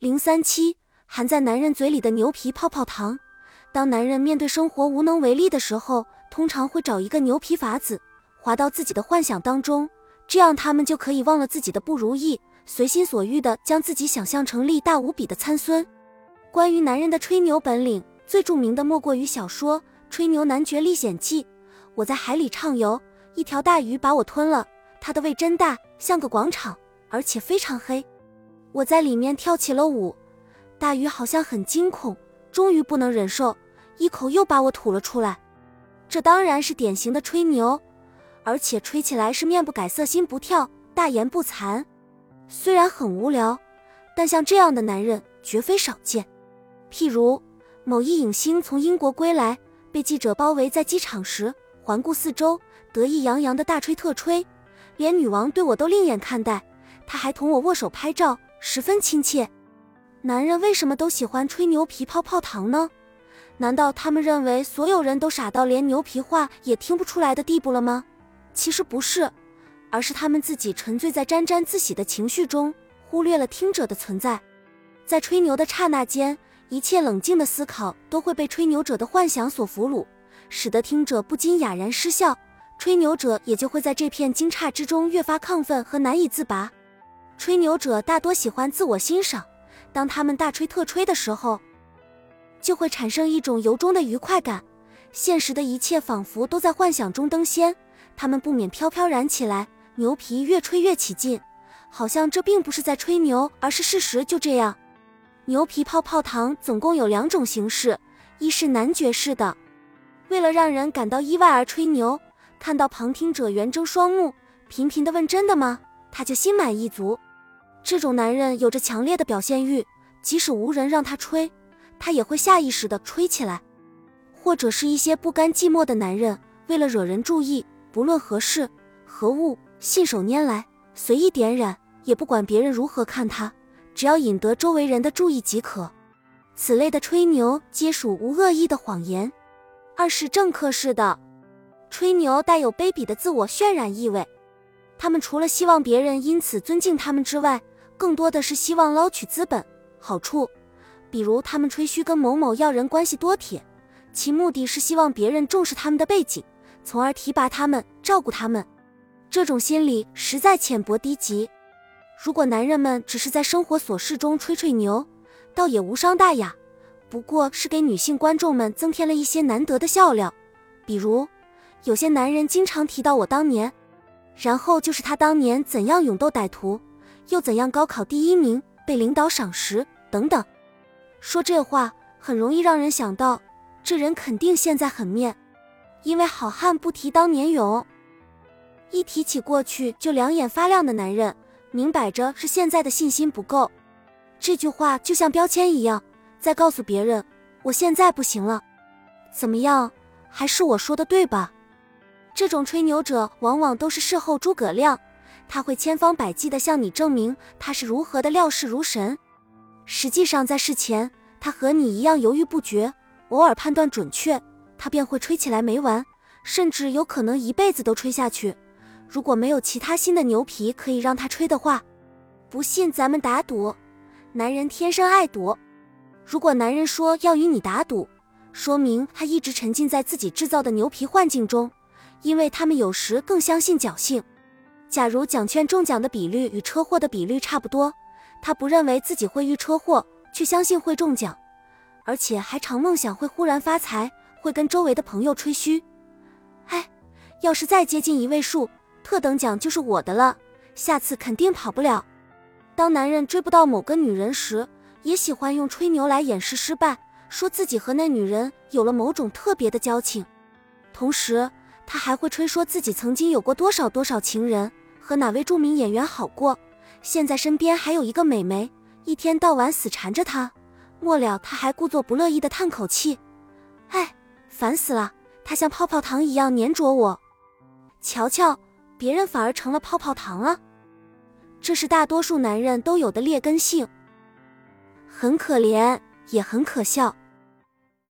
零三七，含在男人嘴里的牛皮泡泡糖。当男人面对生活无能为力的时候，通常会找一个牛皮筏子，滑到自己的幻想当中，这样他们就可以忘了自己的不如意，随心所欲的将自己想象成力大无比的参孙。关于男人的吹牛本领，最著名的莫过于小说《吹牛男爵历险记》。我在海里畅游，一条大鱼把我吞了，它的胃真大，像个广场，而且非常黑。我在里面跳起了舞，大鱼好像很惊恐，终于不能忍受，一口又把我吐了出来。这当然是典型的吹牛，而且吹起来是面不改色心不跳，大言不惭。虽然很无聊，但像这样的男人绝非少见。譬如某一影星从英国归来，被记者包围在机场时，环顾四周，得意洋洋的大吹特吹，连女王对我都另眼看待，他还同我握手拍照。十分亲切，男人为什么都喜欢吹牛皮泡泡糖呢？难道他们认为所有人都傻到连牛皮话也听不出来的地步了吗？其实不是，而是他们自己沉醉在沾沾自喜的情绪中，忽略了听者的存在。在吹牛的刹那间，一切冷静的思考都会被吹牛者的幻想所俘虏，使得听者不禁哑然失笑，吹牛者也就会在这片惊诧之中越发亢奋和难以自拔。吹牛者大多喜欢自我欣赏，当他们大吹特吹的时候，就会产生一种由衷的愉快感。现实的一切仿佛都在幻想中登仙，他们不免飘飘然起来，牛皮越吹越起劲，好像这并不是在吹牛，而是事实就这样。牛皮泡泡糖总共有两种形式，一是男爵式的，为了让人感到意外而吹牛，看到旁听者圆睁双目，频频的问真的吗，他就心满意足。这种男人有着强烈的表现欲，即使无人让他吹，他也会下意识地吹起来。或者是一些不甘寂寞的男人，为了惹人注意，不论何事何物，信手拈来，随意点染，也不管别人如何看他，只要引得周围人的注意即可。此类的吹牛皆属无恶意的谎言。二是政客式的吹牛，带有卑鄙的自我渲染意味。他们除了希望别人因此尊敬他们之外，更多的是希望捞取资本好处，比如他们吹嘘跟某某要人关系多铁，其目的是希望别人重视他们的背景，从而提拔他们、照顾他们。这种心理实在浅薄低级。如果男人们只是在生活琐事中吹吹牛，倒也无伤大雅，不过是给女性观众们增添了一些难得的笑料。比如，有些男人经常提到我当年，然后就是他当年怎样勇斗歹徒。又怎样？高考第一名，被领导赏识，等等。说这话很容易让人想到，这人肯定现在很面，因为好汉不提当年勇。一提起过去就两眼发亮的男人，明摆着是现在的信心不够。这句话就像标签一样，在告诉别人，我现在不行了。怎么样？还是我说的对吧？这种吹牛者往往都是事后诸葛亮。他会千方百计地向你证明他是如何的料事如神，实际上在事前，他和你一样犹豫不决，偶尔判断准确，他便会吹起来没完，甚至有可能一辈子都吹下去。如果没有其他新的牛皮可以让他吹的话，不信咱们打赌。男人天生爱赌，如果男人说要与你打赌，说明他一直沉浸在自己制造的牛皮幻境中，因为他们有时更相信侥幸。假如奖券中奖的比率与车祸的比率差不多，他不认为自己会遇车祸，却相信会中奖，而且还常梦想会忽然发财，会跟周围的朋友吹嘘。哎，要是再接近一位数，特等奖就是我的了，下次肯定跑不了。当男人追不到某个女人时，也喜欢用吹牛来掩饰失败，说自己和那女人有了某种特别的交情，同时他还会吹说自己曾经有过多少多少情人。和哪位著名演员好过？现在身边还有一个美眉，一天到晚死缠着他。末了，他还故作不乐意的叹口气：“哎，烦死了！他像泡泡糖一样粘着我。瞧瞧，别人反而成了泡泡糖了。这是大多数男人都有的劣根性，很可怜，也很可笑。